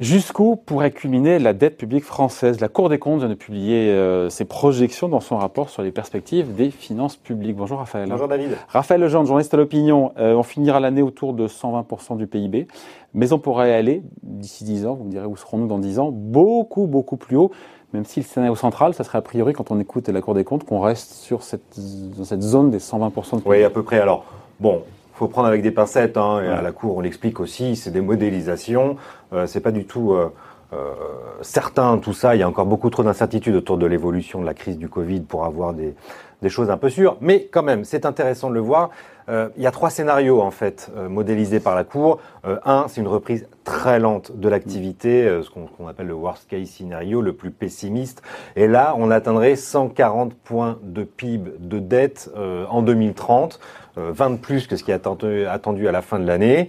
Jusqu'où pourrait culminer la dette publique française? La Cour des comptes vient de publier euh, ses projections dans son rapport sur les perspectives des finances publiques. Bonjour Raphaël. Bonjour David. Raphaël Legendre, journaliste à l'opinion. Euh, on finira l'année autour de 120% du PIB, mais on pourrait aller, d'ici 10 ans, vous me direz où serons-nous dans 10 ans, beaucoup, beaucoup plus haut même si le scénario central, ça serait a priori, quand on écoute la Cour des comptes, qu'on reste sur cette, dans cette zone des 120% de. Oui, à peu près. Alors, bon, faut prendre avec des pincettes. Hein, et à la cour, on l'explique aussi. C'est des modélisations. Euh, c'est pas du tout euh, euh, certain tout ça. Il y a encore beaucoup trop d'incertitudes autour de l'évolution de la crise du Covid pour avoir des, des choses un peu sûres. Mais quand même, c'est intéressant de le voir. Euh, il y a trois scénarios en fait euh, modélisés par la Cour. Euh, un, c'est une reprise très lente de l'activité, ce qu'on appelle le worst case scenario, le plus pessimiste. Et là, on atteindrait 140 points de PIB de dette en 2030. 20 de plus que ce qui est attendu, attendu à la fin de l'année.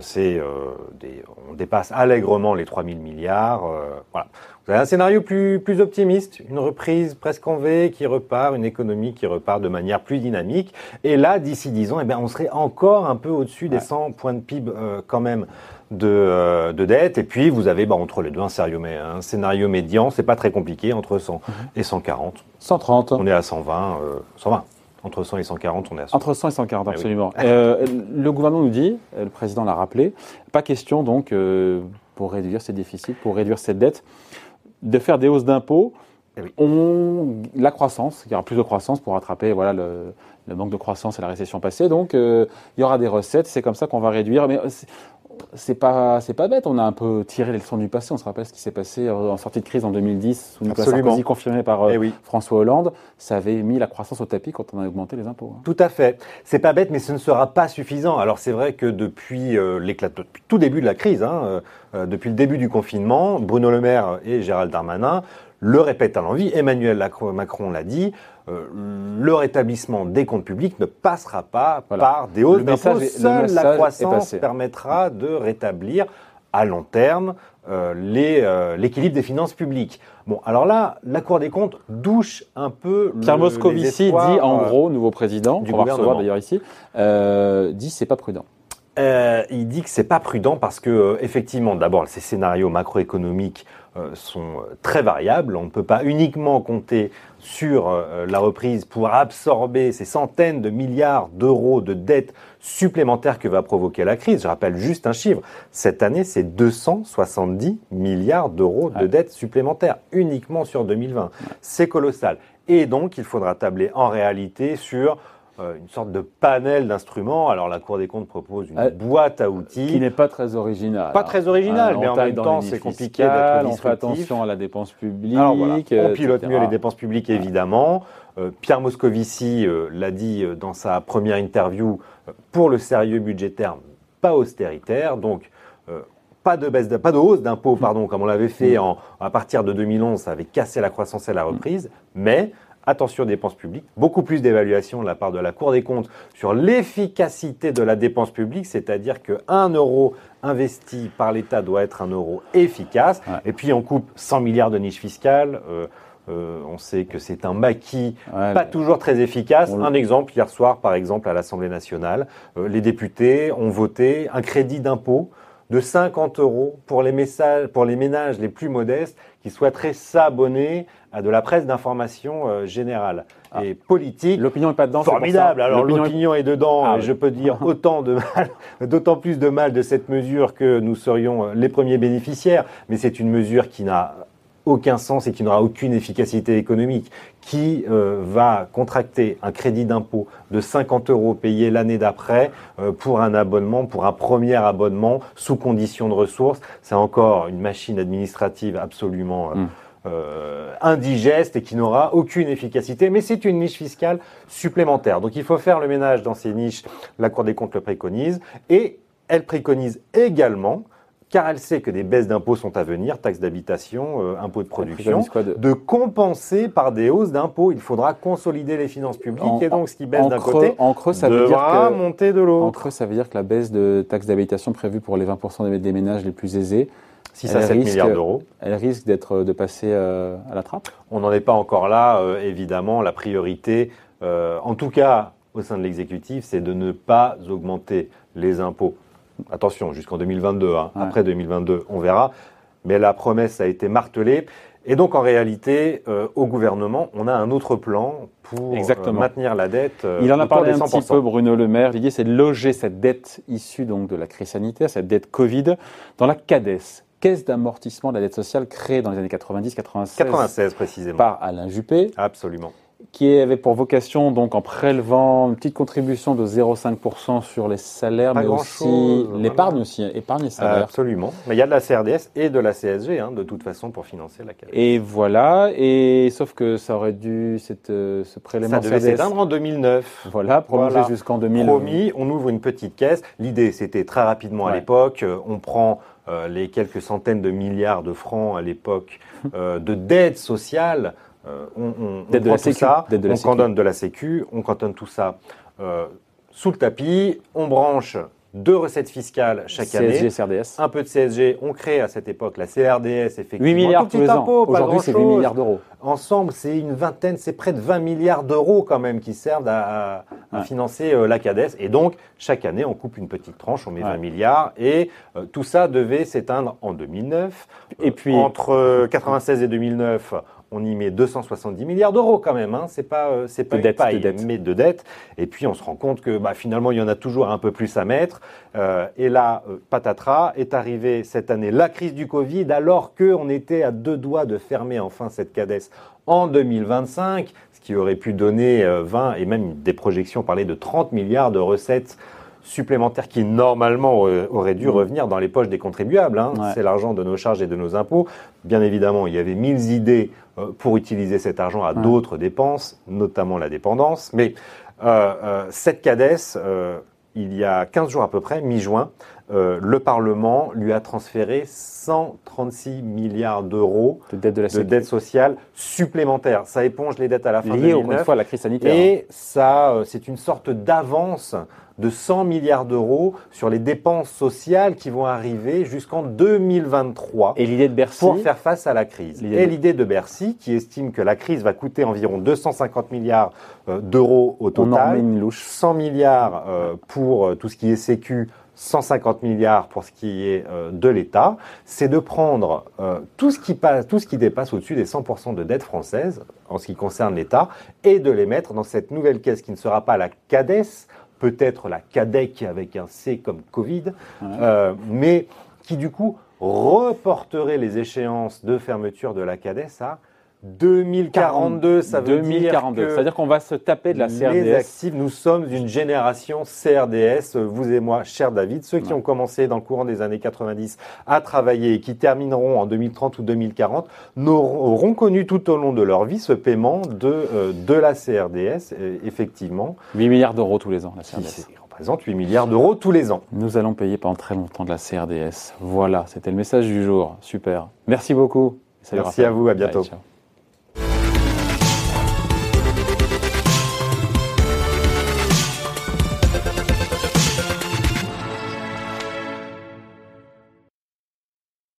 c'est on dépasse allègrement les 3000 milliards. voilà. Vous avez un scénario plus, plus optimiste, une reprise presque en V qui repart, une économie qui repart de manière plus dynamique. Et là, d'ici 10 ans, eh bien, on serait encore un peu au-dessus des 100 points de PIB euh, quand même de, euh, de, dette. Et puis, vous avez bah, entre les deux un scénario, un scénario médian, c'est pas très compliqué, entre 100 mhm. et 140. 130. On est à 120, 120. Euh, entre 100 et 140, on est à 100. Entre 100 et 140, absolument. le gouvernement nous dit, le président l'a rappelé, pas question donc pour réduire ces déficits, pour réduire cette dette de faire des hausses d'impôts, eh on, la croissance, il y aura plus de croissance pour rattraper voilà, le, manque de croissance et la récession passée. Donc, euh, il y aura des recettes, c'est comme ça qu'on va réduire. Mais c'est pas c'est pas bête. On a un peu tiré les leçons du passé. On se rappelle ce qui s'est passé en sortie de crise en 2010 sous Nicolas Sarkozy, confirmé par euh, eh François Hollande. Ça avait mis la croissance au tapis quand on a augmenté les impôts. Hein. Tout à fait. C'est pas bête, mais ce ne sera pas suffisant. Alors c'est vrai que depuis euh, l'éclat, depuis tout début de la crise, hein, euh, depuis le début du confinement, Bruno Le Maire et Gérald Darmanin le répètent à l'envie. Emmanuel Macron l'a dit. Euh, le rétablissement des comptes publics ne passera pas par des hausses d'impôts. Seule la croissance permettra de rétablir à long terme euh, euh, l'équilibre des finances publiques. Bon, alors là, la Cour des comptes douche un peu. Pierre le, Moscovici dit en gros, nouveau président, du gouvernement d'ailleurs ici, dit c'est pas prudent. il dit que c'est pas prudent parce que effectivement, d'abord, ces scénarios macroéconomiques euh, sont euh, très variables. On ne peut pas uniquement compter sur euh, la reprise pour absorber ces centaines de milliards d'euros de dettes supplémentaires que va provoquer la crise. Je rappelle juste un chiffre. Cette année, c'est 270 milliards d'euros de dettes supplémentaires uniquement sur 2020. C'est colossal. Et donc, il faudra tabler en réalité sur euh, une sorte de panel d'instruments. Alors la Cour des comptes propose une euh, boîte à outils. Qui n'est pas très originale. Pas très originale, mais en même temps c'est compliqué d'être On fait attention à la dépense publique. On pilote mieux les dépenses publiques évidemment. Euh, Pierre Moscovici l'a dit dans sa première interview, pour le sérieux budgétaire, pas austéritaire. Donc pas de baisse, pas de hausse d'impôts, pardon, comme on l'avait fait en, à partir de 2011, ça avait cassé la croissance et la reprise, mais attention aux dépenses publiques, beaucoup plus d'évaluation de la part de la Cour des comptes sur l'efficacité de la dépense publique, c'est-à-dire qu'un euro investi par l'État doit être un euro efficace. Et puis on coupe 100 milliards de niches fiscales. Euh, euh, on sait que c'est un maquis pas toujours très efficace. Un exemple, hier soir, par exemple, à l'Assemblée nationale, euh, les députés ont voté un crédit d'impôt de 50 euros pour les, messages, pour les ménages les plus modestes qui souhaiteraient s'abonner à de la presse d'information euh, générale ah. et politique. L'opinion n'est pas dedans. Formidable. Alors l'opinion est... dedans. Ah je peux dire autant de mal, d'autant plus de mal de cette mesure que nous serions euh, les premiers bénéficiaires. Mais c'est une mesure qui n'a aucun sens et qui n'aura aucune efficacité économique, qui euh, va contracter un crédit d'impôt de 50 euros payé l'année d'après pour un abonnement, pour un premier abonnement sous condition de ressources? C'est encore une machine administrative absolument... Hmm. Euh, indigeste et qui n'aura aucune efficacité. Mais c'est une niche fiscale supplémentaire. Donc il faut faire le ménage dans ces niches. La Cour des comptes le préconise. Et elle préconise également car elle sait que des baisses d'impôts sont à venir, taxes d'habitation, euh, impôts de production, de... compenser par des hausses d'impôts. Il faudra consolider les finances publiques et donc ce qui baisse d'un côté en creux, ça veut dire que, monter de l'autre. En creux, ça veut dire que la baisse de taxes d'habitation prévue pour les 20% des ménages les plus aisés 6 à 7 milliards d'euros. Elle risque d'être de passer euh, à la trappe? On n'en est pas encore là, euh, évidemment. La priorité, euh, en tout cas au sein de l'exécutif, c'est de ne pas augmenter les impôts. Attention, jusqu'en 2022. Hein. Après 2022, on verra. Mais la promesse a été martelée. Et donc, en réalité, euh, au gouvernement, on a un autre plan pour euh, maintenir la dette. Euh, Il en a parlé un petit peu, Bruno Le Maire. L'idée, c'est de loger cette dette issue donc de la crise sanitaire, cette dette Covid, dans la CADES, caisse d'amortissement de la dette sociale créée dans les années 90-96 96 précisément par Alain Juppé. Absolument qui avait pour vocation, donc en prélevant une petite contribution de 0,5% sur les salaires, mais aussi l'épargne aussi, épargne et salaire. Absolument. Mais il y a de la CRDS et de la CSG, hein, de toute façon, pour financer la CADES. Et voilà, et sauf que ça aurait dû, cette, euh, ce prélèvement Ça devait s'éteindre en 2009. Voilà, prolongé jusqu'en 2000. Promis, on ouvre une petite caisse. L'idée, c'était très rapidement à l'époque, euh, on prend euh, les quelques centaines de milliards de francs à l'époque de dette sociale euh, on, on, prend tout ça, on cantonne de la Sécu, on cantonne tout ça euh, sous le tapis, on branche deux recettes fiscales chaque année. CRDS. Un peu de CSG. On crée à cette époque la CRDS, effectivement. 8 milliards tous les ans. Aujourd'hui, c'est 8 milliards d'euros. Ensemble, c'est une vingtaine, c'est près de 20 milliards d'euros quand même qui servent à, financer euh, la CADES. Et donc, chaque année, on coupe une petite tranche, on met 20 milliards. Et tout ça devait s'éteindre en 2009. Et puis, entre 96 et 2009, on y met 270 milliards d'euros quand même. Hein. C'est pas, euh, c'est pas de une paille, de mais de dette. Et puis on se rend compte que bah, finalement il y en a toujours un peu plus à mettre. Euh, et là, euh, patatras, est arrivée cette année la crise du Covid, alors qu'on était à deux doigts de fermer enfin cette CADES en 2025, ce qui aurait pu donner 20 et même des projections parlaient de 30 milliards de recettes supplémentaires qui normalement auraient dû mmh. revenir dans les poches des contribuables. Hein. C'est l'argent de nos charges et de nos impôts. Bien évidemment, il y avait mille idées pour utiliser cet argent à d'autres dépenses, notamment la dépendance. Mais euh, euh, cette CADES, il y a 15 jours à peu près, mi-juin, le Parlement lui a transféré 136 milliards d'euros de dette, de dette sociale supplémentaires. Ça éponge les dettes à la fin de 2009. fois à la crise sanitaire. Et hein. ça, c'est une sorte d'avance de 100 milliards d'euros sur les dépenses sociales qui vont arriver jusqu'en 2023. Et l'idée de Bercy Pour faire face à la crise. Et l'idée de Bercy qui estime que la crise va coûter environ 250 milliards euh, d'euros au total. une louche. 100 milliards euh, pour euh, tout ce qui est sécu, 150 milliards pour ce qui est de l'État, c'est de prendre tout, ce qui passe, tout ce qui dépasse au-dessus des 100% de dette française en ce qui concerne l'État et de les mettre dans cette nouvelle caisse qui ne sera pas la CADES, peut-être la CADEC avec un C comme Covid, euh, mais qui du coup reporterait les échéances de fermeture de la CADES à 2042, ça veut 2042. dire c'est-à-dire qu'on va se taper de la CRDS. Les actifs, nous sommes une génération CRDS, vous et moi, cher David, ceux qui ont commencé dans le courant des années 90 à travailler et qui termineront en 2030 ou 2040 auront connu tout au long de leur vie ce paiement de, euh, de la CRDS, effectivement. 8 milliards d'euros tous les ans, la CRDS. Représente 8 milliards d'euros tous les ans. Nous allons payer pendant très longtemps de la CRDS. Voilà, c'était le message du jour. Super. Merci beaucoup. Merci à vous, à bientôt.